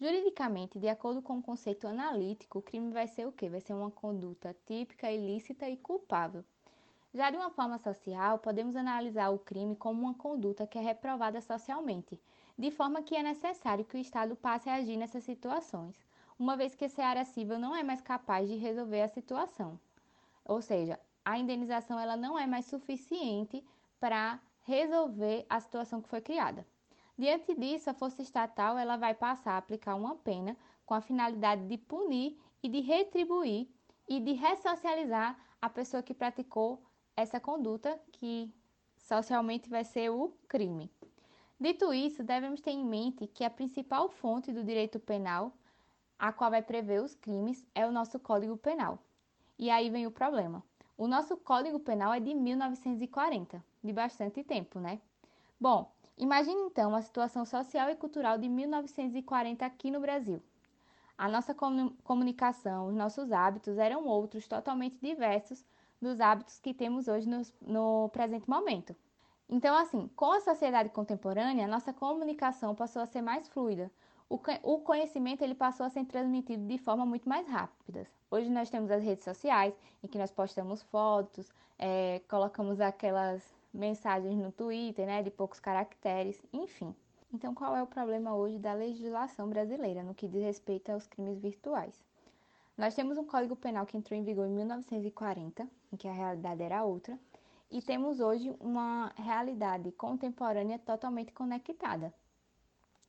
Juridicamente, de acordo com o conceito analítico, o crime vai ser o quê? Vai ser uma conduta típica, ilícita e culpável. Já de uma forma social, podemos analisar o crime como uma conduta que é reprovada socialmente, de forma que é necessário que o Estado passe a agir nessas situações, uma vez que esse área civil não é mais capaz de resolver a situação. Ou seja, a indenização ela não é mais suficiente para resolver a situação que foi criada. Diante disso, a força estatal ela vai passar a aplicar uma pena com a finalidade de punir e de retribuir e de ressocializar a pessoa que praticou essa conduta que socialmente vai ser o crime. Dito isso, devemos ter em mente que a principal fonte do direito penal, a qual vai prever os crimes, é o nosso Código Penal. E aí vem o problema. O nosso Código Penal é de 1940, de bastante tempo, né? Bom, imagine então a situação social e cultural de 1940 aqui no Brasil. A nossa comunicação, os nossos hábitos eram outros, totalmente diversos dos hábitos que temos hoje no, no presente momento. Então, assim, com a sociedade contemporânea, nossa comunicação passou a ser mais fluida. O conhecimento ele passou a ser transmitido de forma muito mais rápida. Hoje nós temos as redes sociais, em que nós postamos fotos, é, colocamos aquelas mensagens no Twitter, né, de poucos caracteres, enfim. Então, qual é o problema hoje da legislação brasileira no que diz respeito aos crimes virtuais? Nós temos um Código Penal que entrou em vigor em 1940, em que a realidade era outra, e temos hoje uma realidade contemporânea totalmente conectada.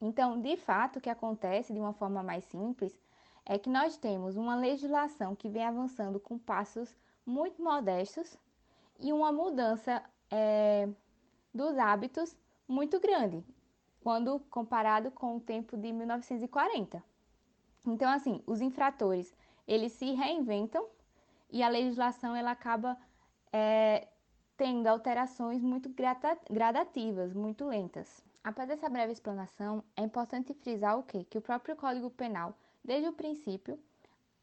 Então, de fato, o que acontece de uma forma mais simples é que nós temos uma legislação que vem avançando com passos muito modestos e uma mudança é, dos hábitos muito grande, quando comparado com o tempo de 1940. Então, assim, os infratores, eles se reinventam e a legislação ela acaba é, tendo alterações muito gradativas, muito lentas. Após essa breve explanação, é importante frisar o quê? Que o próprio Código Penal, desde o princípio,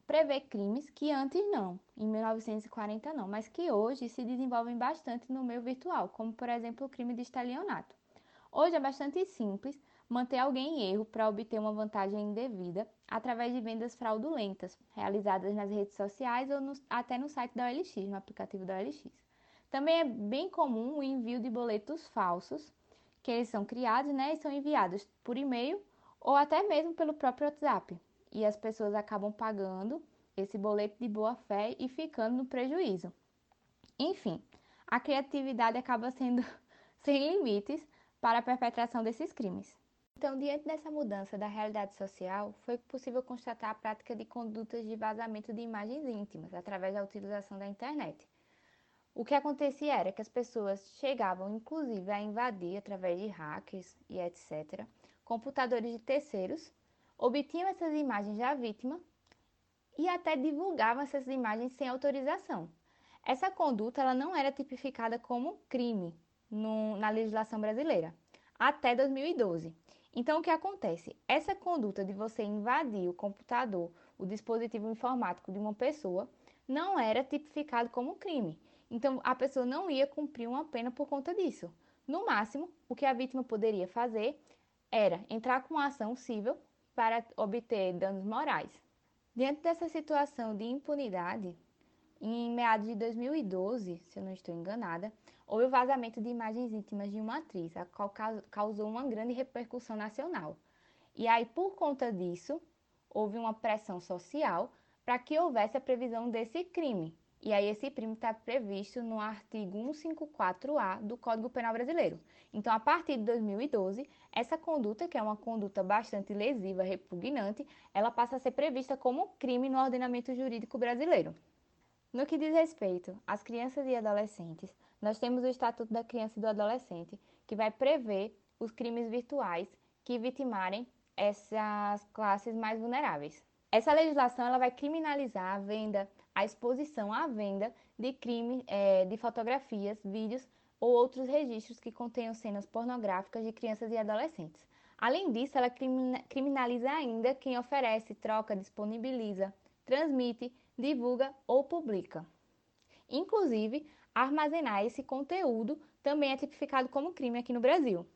prevê crimes que antes não, em 1940 não, mas que hoje se desenvolvem bastante no meio virtual, como por exemplo o crime de estelionato. Hoje é bastante simples manter alguém em erro para obter uma vantagem indevida através de vendas fraudulentas realizadas nas redes sociais ou no, até no site da OLX, no aplicativo da OLX. Também é bem comum o envio de boletos falsos, que eles são criados né, e são enviados por e-mail ou até mesmo pelo próprio WhatsApp. E as pessoas acabam pagando esse boleto de boa fé e ficando no prejuízo. Enfim, a criatividade acaba sendo [LAUGHS] sem limites para a perpetração desses crimes. Então, diante dessa mudança da realidade social, foi possível constatar a prática de condutas de vazamento de imagens íntimas através da utilização da internet. O que acontecia era que as pessoas chegavam, inclusive, a invadir, através de hackers e etc., computadores de terceiros, obtinham essas imagens da vítima e até divulgavam essas imagens sem autorização. Essa conduta ela não era tipificada como crime no, na legislação brasileira até 2012. Então, o que acontece? Essa conduta de você invadir o computador, o dispositivo informático de uma pessoa, não era tipificado como crime. Então, a pessoa não ia cumprir uma pena por conta disso. No máximo, o que a vítima poderia fazer era entrar com uma ação civil para obter danos morais. Diante dessa situação de impunidade, em meados de 2012, se eu não estou enganada, houve o vazamento de imagens íntimas de uma atriz, a qual causou uma grande repercussão nacional. E aí, por conta disso, houve uma pressão social para que houvesse a previsão desse crime, e aí esse crime está previsto no artigo 154A do Código Penal Brasileiro. Então, a partir de 2012, essa conduta, que é uma conduta bastante lesiva, repugnante, ela passa a ser prevista como crime no ordenamento jurídico brasileiro. No que diz respeito às crianças e adolescentes, nós temos o Estatuto da Criança e do Adolescente, que vai prever os crimes virtuais que vitimarem essas classes mais vulneráveis. Essa legislação ela vai criminalizar a venda, a exposição à venda de crime é, de fotografias, vídeos ou outros registros que contenham cenas pornográficas de crianças e adolescentes. Além disso, ela criminaliza ainda quem oferece, troca, disponibiliza, transmite, divulga ou publica. Inclusive, armazenar esse conteúdo também é tipificado como crime aqui no Brasil.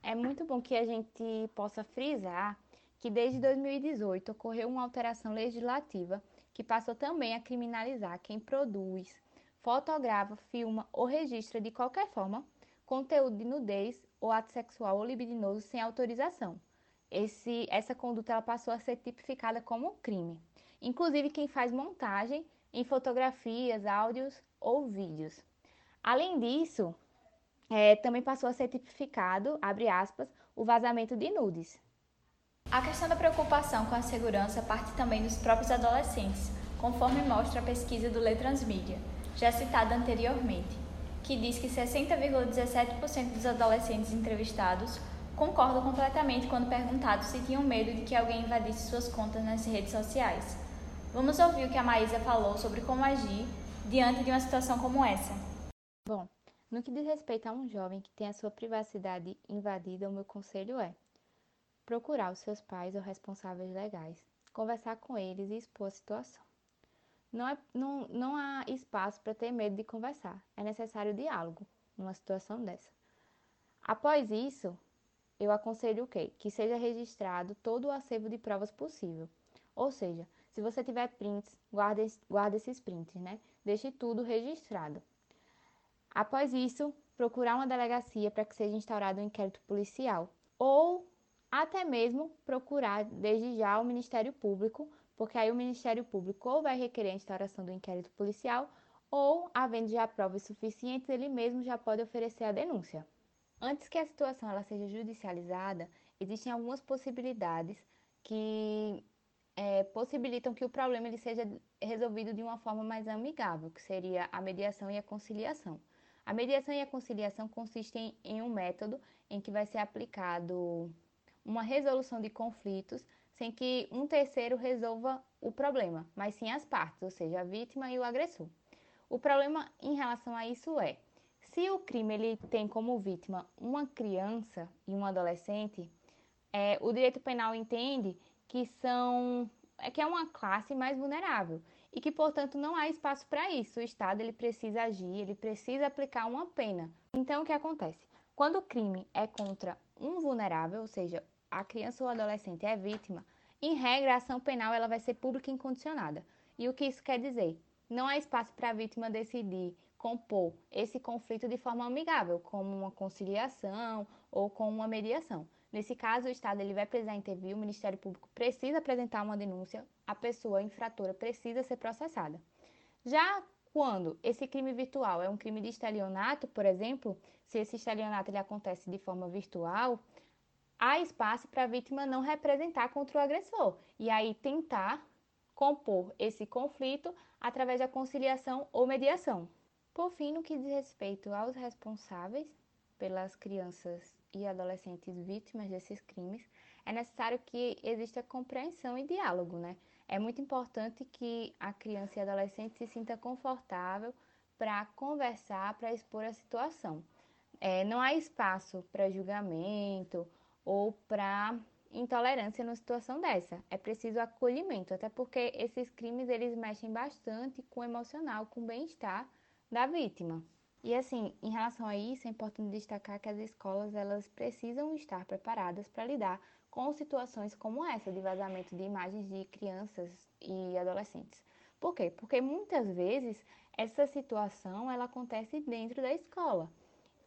É muito bom que a gente possa frisar que desde 2018 ocorreu uma alteração legislativa que passou também a criminalizar quem produz, fotografa, filma ou registra de qualquer forma conteúdo de nudez ou ato sexual ou libidinoso sem autorização. Esse, essa conduta ela passou a ser tipificada como crime. Inclusive quem faz montagem em fotografias, áudios ou vídeos. Além disso, é, também passou a ser tipificado, abre aspas, o vazamento de nudes. A questão da preocupação com a segurança parte também dos próprios adolescentes, conforme mostra a pesquisa do Letransmídia, já citada anteriormente, que diz que 60,17% dos adolescentes entrevistados concordam completamente quando perguntados se tinham medo de que alguém invadisse suas contas nas redes sociais. Vamos ouvir o que a Maísa falou sobre como agir diante de uma situação como essa. Bom, no que diz respeito a um jovem que tem a sua privacidade invadida, o meu conselho é procurar os seus pais ou responsáveis legais, conversar com eles e expor a situação. Não, é, não, não há espaço para ter medo de conversar, é necessário diálogo numa situação dessa. Após isso, eu aconselho o quê? Que seja registrado todo o acervo de provas possível. Ou seja, se você tiver prints, guarde, guarde esses prints, né? Deixe tudo registrado. Após isso, procurar uma delegacia para que seja instaurado um inquérito policial. Ou até mesmo procurar desde já o Ministério Público, porque aí o Ministério Público ou vai requerer a instauração do inquérito policial, ou, havendo já provas suficientes, ele mesmo já pode oferecer a denúncia. Antes que a situação ela seja judicializada, existem algumas possibilidades que é, possibilitam que o problema ele seja resolvido de uma forma mais amigável, que seria a mediação e a conciliação. A mediação e a conciliação consistem em um método em que vai ser aplicado uma resolução de conflitos sem que um terceiro resolva o problema, mas sim as partes, ou seja, a vítima e o agressor. O problema em relação a isso é se o crime ele tem como vítima uma criança e um adolescente, é, o direito penal entende que são é que é uma classe mais vulnerável e que, portanto, não há espaço para isso. O Estado ele precisa agir, ele precisa aplicar uma pena. Então, o que acontece? Quando o crime é contra um vulnerável, ou seja, a criança ou adolescente é vítima, em regra, a ação penal ela vai ser pública e incondicionada. E o que isso quer dizer? Não há espaço para a vítima decidir compor esse conflito de forma amigável, como uma conciliação ou com uma mediação. Nesse caso, o Estado ele vai precisar intervir, o Ministério Público precisa apresentar uma denúncia, a pessoa infratora precisa ser processada. Já quando esse crime virtual é um crime de estelionato, por exemplo, se esse estelionato ele acontece de forma virtual, há espaço para a vítima não representar contra o agressor e aí tentar compor esse conflito através da conciliação ou mediação. Por fim, no que diz respeito aos responsáveis pelas crianças e adolescentes vítimas desses crimes, é necessário que exista compreensão e diálogo, né? É muito importante que a criança e adolescente se sinta confortável para conversar, para expor a situação. É, não há espaço para julgamento ou para intolerância numa situação dessa. É preciso acolhimento, até porque esses crimes eles mexem bastante com o emocional, com o bem-estar da vítima. E assim, em relação a isso, é importante destacar que as escolas elas precisam estar preparadas para lidar com situações como essa de vazamento de imagens de crianças e adolescentes. Por quê? Porque muitas vezes essa situação ela acontece dentro da escola.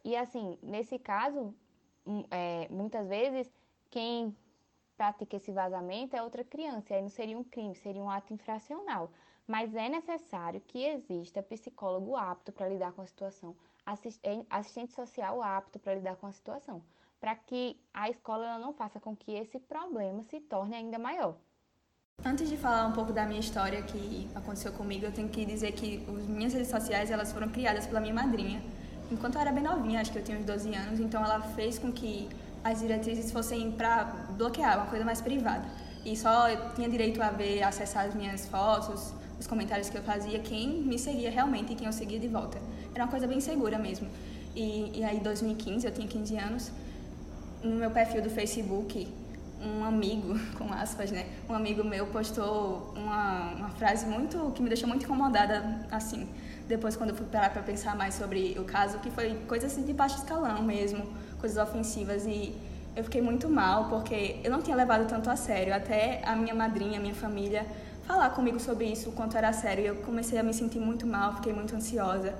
E assim, nesse caso, é, muitas vezes quem pratica esse vazamento é outra criança, aí não seria um crime, seria um ato infracional mas é necessário que exista psicólogo apto para lidar com a situação, assistente social apto para lidar com a situação, para que a escola não faça com que esse problema se torne ainda maior. Antes de falar um pouco da minha história que aconteceu comigo, eu tenho que dizer que as minhas redes sociais elas foram criadas pela minha madrinha. Enquanto eu era bem novinha, acho que eu tinha uns 12 anos, então ela fez com que as diretrizes fossem para bloquear, uma coisa mais privada. E só eu tinha direito a ver, acessar as minhas fotos, os comentários que eu fazia, quem me seguia realmente e quem eu seguia de volta. Era uma coisa bem segura mesmo. E, e aí, em 2015, eu tinha 15 anos, no meu perfil do Facebook, um amigo, [LAUGHS] com aspas, né? Um amigo meu postou uma, uma frase muito que me deixou muito incomodada, assim, depois quando eu fui parar para pensar mais sobre o caso, que foi coisas assim, de baixo escalão mesmo, coisas ofensivas e eu fiquei muito mal porque eu não tinha levado tanto a sério, até a minha madrinha, a minha família falar comigo sobre isso, o quanto era sério. E eu comecei a me sentir muito mal, fiquei muito ansiosa.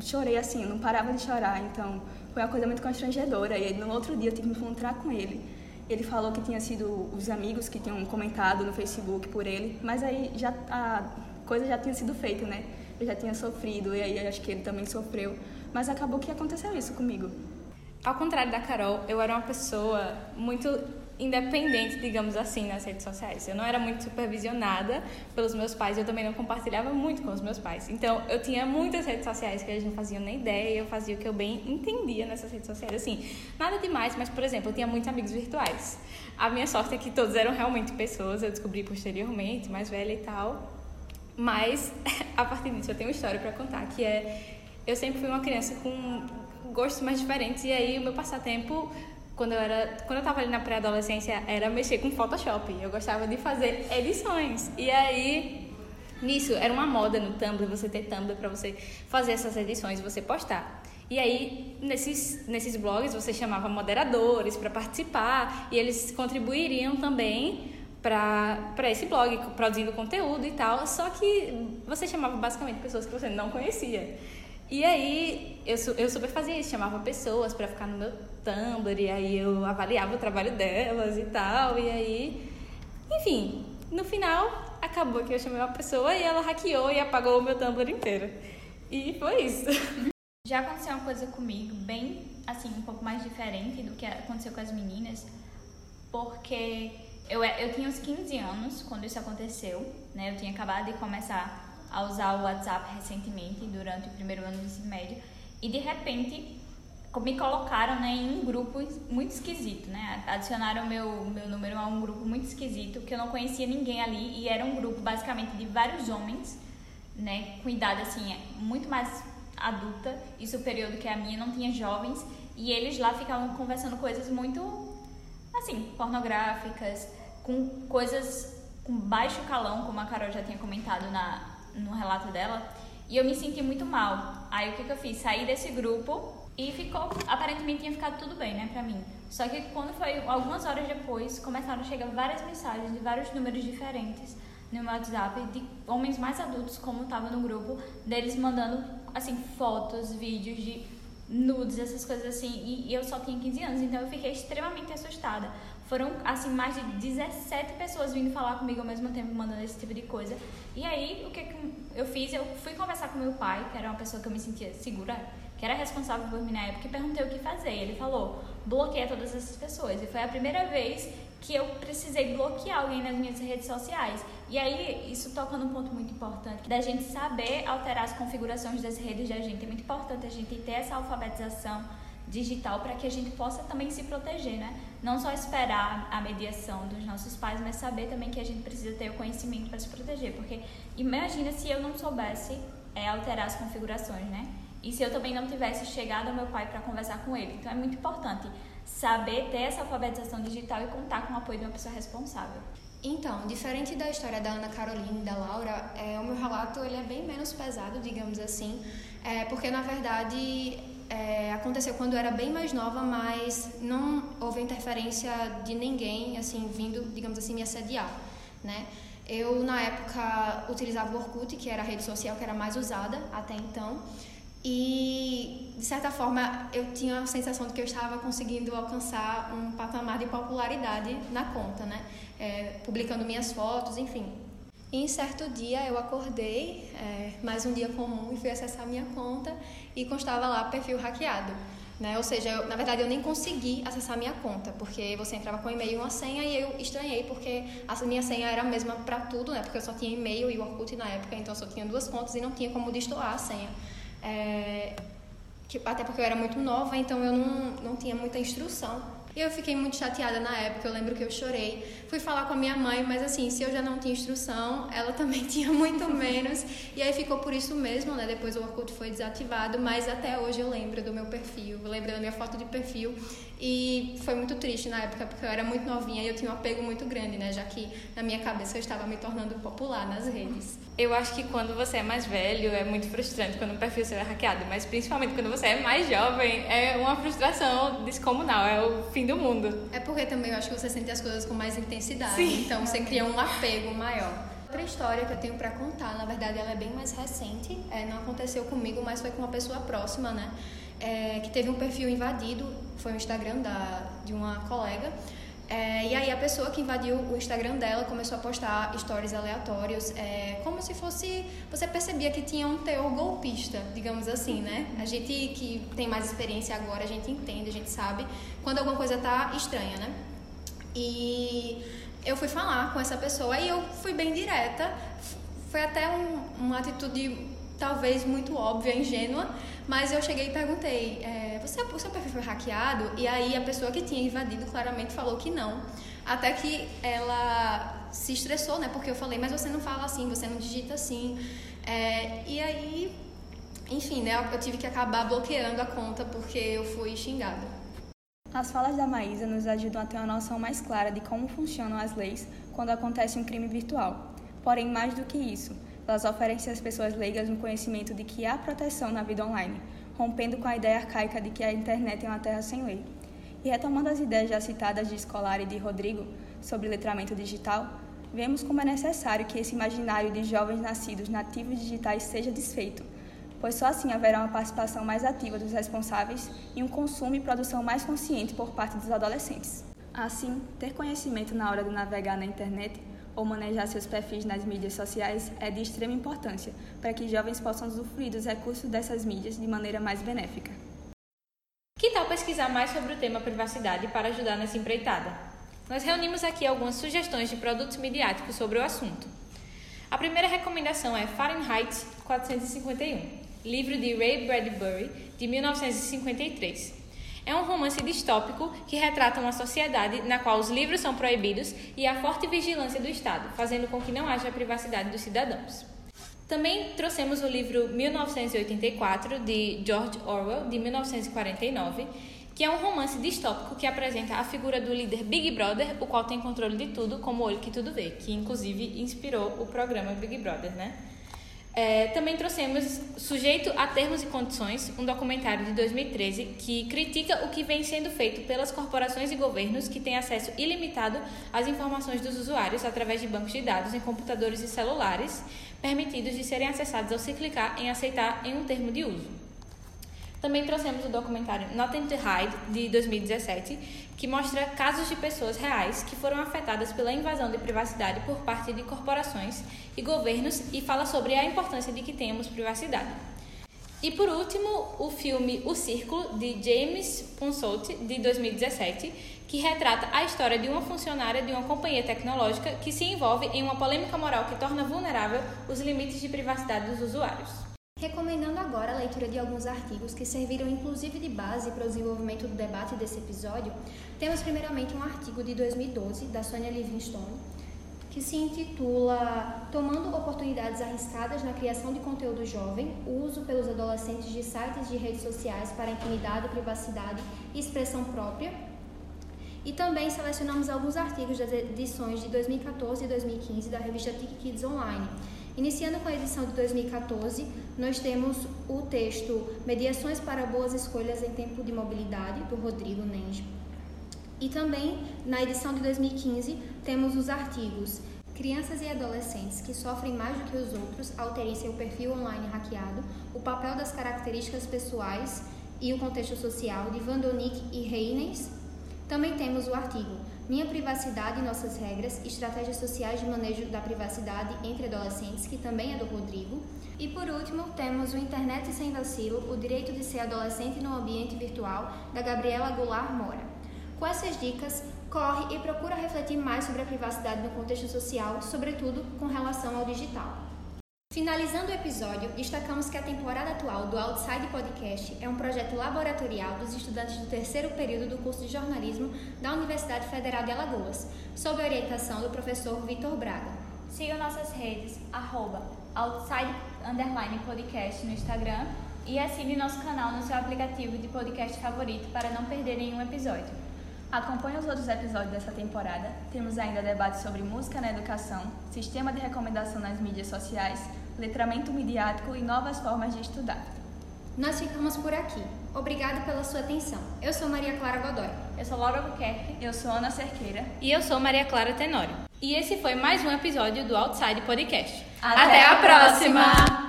Chorei assim, não parava de chorar, então foi uma coisa muito constrangedora. E no outro dia eu tive que me encontrar com ele. Ele falou que tinha sido os amigos que tinham comentado no Facebook por ele, mas aí já a coisa já tinha sido feita, né? Eu já tinha sofrido e aí acho que ele também sofreu, mas acabou que aconteceu isso comigo. Ao contrário da Carol, eu era uma pessoa muito independente, digamos assim, nas redes sociais. Eu não era muito supervisionada pelos meus pais, eu também não compartilhava muito com os meus pais. Então, eu tinha muitas redes sociais que eles não faziam nem ideia, eu fazia o que eu bem entendia nessas redes sociais. Assim, nada demais, mas, por exemplo, eu tinha muitos amigos virtuais. A minha sorte é que todos eram realmente pessoas, eu descobri posteriormente, mais velha e tal. Mas, [LAUGHS] a partir disso, eu tenho uma história para contar, que é... Eu sempre fui uma criança com gostos mais diferentes e aí o meu passatempo quando eu era, quando eu tava ali na pré-adolescência, era mexer com Photoshop. Eu gostava de fazer edições. E aí Nisso, era uma moda no Tumblr, você ter Tumblr para você fazer essas edições você postar. E aí, nesses, nesses blogs, você chamava moderadores para participar e eles contribuiriam também para esse blog, produzindo conteúdo e tal. Só que você chamava basicamente pessoas que você não conhecia. E aí, eu, eu super fazia isso, chamava pessoas para ficar no meu Tumblr, e aí eu avaliava o trabalho delas e tal. E aí, enfim, no final, acabou que eu chamei uma pessoa e ela hackeou e apagou o meu Tumblr inteiro. E foi isso. [LAUGHS] Já aconteceu uma coisa comigo, bem, assim, um pouco mais diferente do que aconteceu com as meninas, porque eu, eu tinha uns 15 anos quando isso aconteceu, né? Eu tinha acabado de começar a usar o WhatsApp recentemente, durante o primeiro ano do ensino médio, e de repente me colocaram né, em um grupo muito esquisito, né? Adicionaram meu meu número a um grupo muito esquisito, que eu não conhecia ninguém ali, e era um grupo basicamente de vários homens, né? Com idade assim, muito mais adulta e superior do que a minha, não tinha jovens, e eles lá ficavam conversando coisas muito, assim, pornográficas, com coisas com baixo calão, como a Carol já tinha comentado na, no relato dela, e eu me senti muito mal. Aí o que, que eu fiz? Saí desse grupo e ficou, aparentemente tinha ficado tudo bem, né, pra mim. Só que quando foi algumas horas depois, começaram a chegar várias mensagens de vários números diferentes no meu WhatsApp de homens mais adultos, como estava no grupo, deles mandando assim fotos, vídeos de nudes, essas coisas assim, e, e eu só tinha 15 anos, então eu fiquei extremamente assustada. Foram assim mais de 17 pessoas vindo falar comigo ao mesmo tempo, mandando esse tipo de coisa. E aí, o que, que eu fiz? Eu fui conversar com meu pai, que era uma pessoa que eu me sentia segura, que era responsável por mim na época, e perguntei o que fazer. Ele falou: bloqueia todas essas pessoas. E foi a primeira vez que eu precisei bloquear alguém nas minhas redes sociais. E aí, isso toca num ponto muito importante, da gente saber alterar as configurações das redes da gente. É muito importante a gente ter essa alfabetização digital para que a gente possa também se proteger, né? Não só esperar a mediação dos nossos pais, mas saber também que a gente precisa ter o conhecimento para se proteger, porque imagina se eu não soubesse é, alterar as configurações, né? E se eu também não tivesse chegado ao meu pai para conversar com ele. Então é muito importante saber ter essa alfabetização digital e contar com o apoio de uma pessoa responsável. Então, diferente da história da Ana Carolina e da Laura, é, o meu relato ele é bem menos pesado, digamos assim, é, porque na verdade é, aconteceu quando eu era bem mais nova, mas não houve interferência de ninguém, assim, vindo, digamos assim, me assediar, né? Eu, na época, utilizava o Orkut, que era a rede social que era mais usada até então, e, de certa forma, eu tinha a sensação de que eu estava conseguindo alcançar um patamar de popularidade na conta, né? É, publicando minhas fotos, enfim, e em certo dia eu acordei, é, mais um dia comum, e fui acessar minha conta e constava lá perfil hackeado. Né? Ou seja, eu, na verdade eu nem consegui acessar minha conta, porque você entrava com e-mail e uma senha e eu estranhei, porque a minha senha era a mesma para tudo, né? porque eu só tinha e-mail e Orkut na época, então eu só tinha duas contas e não tinha como destoar a senha. É, que, até porque eu era muito nova, então eu não, não tinha muita instrução e eu fiquei muito chateada na época, eu lembro que eu chorei. Fui falar com a minha mãe, mas assim, se eu já não tinha instrução, ela [LAUGHS] também tinha muito menos. E aí ficou por isso mesmo, né? Depois o Orkut foi desativado, mas até hoje eu lembro do meu perfil, eu lembro da minha foto de perfil. E foi muito triste na época, porque eu era muito novinha e eu tinha um apego muito grande, né? Já que na minha cabeça eu estava me tornando popular nas redes. Eu acho que quando você é mais velho é muito frustrante quando um perfil seu é hackeado, mas principalmente quando você é mais jovem é uma frustração descomunal, é o fim do mundo. É porque também eu acho que você sente as coisas com mais intensidade, Sim. então você cria um apego maior. Outra história que eu tenho para contar, na verdade ela é bem mais recente, é, não aconteceu comigo, mas foi com uma pessoa próxima, né? É, que teve um perfil invadido, foi o Instagram da, de uma colega, é, e aí a pessoa que invadiu o Instagram dela começou a postar stories aleatórios, é, como se fosse. Você percebia que tinha um teor golpista, digamos assim, né? A gente que tem mais experiência agora, a gente entende, a gente sabe quando alguma coisa tá estranha, né? E eu fui falar com essa pessoa e eu fui bem direta. Foi até um, uma atitude talvez muito óbvia, ingênua, mas eu cheguei e perguntei: é, você, o seu perfil foi hackeado? E aí a pessoa que tinha invadido claramente falou que não. Até que ela se estressou, né? Porque eu falei: mas você não fala assim, você não digita assim. É, e aí, enfim, né? Eu tive que acabar bloqueando a conta porque eu fui xingada. As falas da Maísa nos ajudam a ter uma noção mais clara de como funcionam as leis quando acontece um crime virtual. Porém, mais do que isso, Elas oferecem às pessoas leigas um conhecimento de que há proteção na vida online, rompendo com a ideia arcaica de que a internet é uma terra sem lei. E retomando as ideias já citadas de Escolar e de Rodrigo sobre letramento digital, vemos como é necessário que esse imaginário de jovens nascidos nativos digitais seja desfeito, pois só assim haverá uma participação mais ativa dos responsáveis e um consumo e produção mais consciente por parte dos adolescentes. Assim, ter conhecimento na hora de navegar na internet ou manejar seus perfis nas mídias sociais é de extrema importância para que jovens possam usufruir dos recursos dessas mídias de maneira mais benéfica. Que tal pesquisar mais sobre o tema privacidade para ajudar nessa empreitada? Nós reunimos aqui algumas sugestões de produtos midiáticos sobre o assunto. A primeira recomendação é Fahrenheit 451, livro de Ray Bradbury, de 1953. É um romance distópico que retrata uma sociedade na qual os livros são proibidos e há forte vigilância do Estado, fazendo com que não haja privacidade dos cidadãos. Também trouxemos o livro 1984, de George Orwell, de 1949, que é um romance distópico que apresenta a figura do líder Big Brother, o qual tem controle de tudo, como o olho que tudo vê, que inclusive inspirou o programa Big Brother, né? É, também trouxemos Sujeito a Termos e Condições, um documentário de 2013 que critica o que vem sendo feito pelas corporações e governos que têm acesso ilimitado às informações dos usuários através de bancos de dados em computadores e celulares, permitidos de serem acessados ao se clicar em aceitar em um termo de uso. Também trouxemos o documentário Nothing to Hide, de 2017, que mostra casos de pessoas reais que foram afetadas pela invasão de privacidade por parte de corporações e governos e fala sobre a importância de que tenhamos privacidade. E por último, o filme O Círculo, de James Ponsoldt, de 2017, que retrata a história de uma funcionária de uma companhia tecnológica que se envolve em uma polêmica moral que torna vulnerável os limites de privacidade dos usuários. Recomendando agora a leitura de alguns artigos que serviram inclusive de base para o desenvolvimento do debate desse episódio, temos primeiramente um artigo de 2012 da Sonia Livingstone, que se intitula Tomando oportunidades arriscadas na criação de conteúdo jovem, uso pelos adolescentes de sites de redes sociais para intimidade, privacidade e expressão própria. E também selecionamos alguns artigos das edições de 2014 e 2015 da revista Tic Kids Online. Iniciando com a edição de 2014, nós temos o texto Mediações para Boas Escolhas em Tempo de Mobilidade, do Rodrigo Nenge. E também, na edição de 2015, temos os artigos Crianças e adolescentes que sofrem mais do que os outros ao terem seu perfil online hackeado, o papel das características pessoais e o contexto social, de Vandonic e Reines. Também temos o artigo Minha Privacidade e Nossas Regras, Estratégias Sociais de Manejo da Privacidade entre Adolescentes, que também é do Rodrigo. E por último, temos o Internet Sem Vacilo, o Direito de Ser Adolescente no Ambiente Virtual, da Gabriela Goulart Mora. Com essas dicas, corre e procura refletir mais sobre a privacidade no contexto social, sobretudo com relação ao digital. Finalizando o episódio, destacamos que a temporada atual do Outside Podcast é um projeto laboratorial dos estudantes do terceiro período do curso de jornalismo da Universidade Federal de Alagoas, sob orientação do professor Vitor Braga. Siga nossas redes, arroba outside podcast no Instagram e assine nosso canal no seu aplicativo de podcast favorito para não perder nenhum episódio. Acompanhe os outros episódios dessa temporada. Temos ainda debates sobre música na educação, sistema de recomendação nas mídias sociais, letramento midiático e novas formas de estudar. Nós ficamos por aqui. Obrigado pela sua atenção. Eu sou Maria Clara Godoy. Eu sou Laura Albuquerque. Eu sou Ana Cerqueira. E eu sou Maria Clara Tenório. E esse foi mais um episódio do Outside Podcast. Até a próxima! O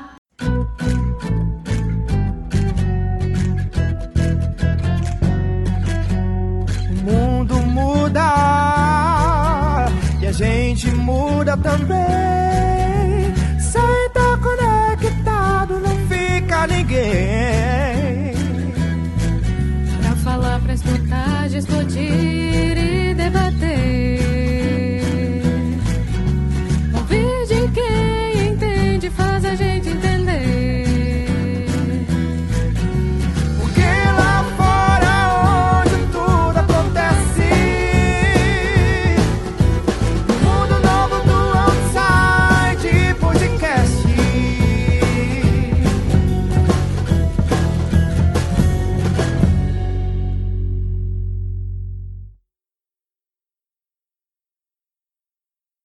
muda também. Sem tá conectado não fica ninguém. Pra falar, pra escutar, discutir e debater.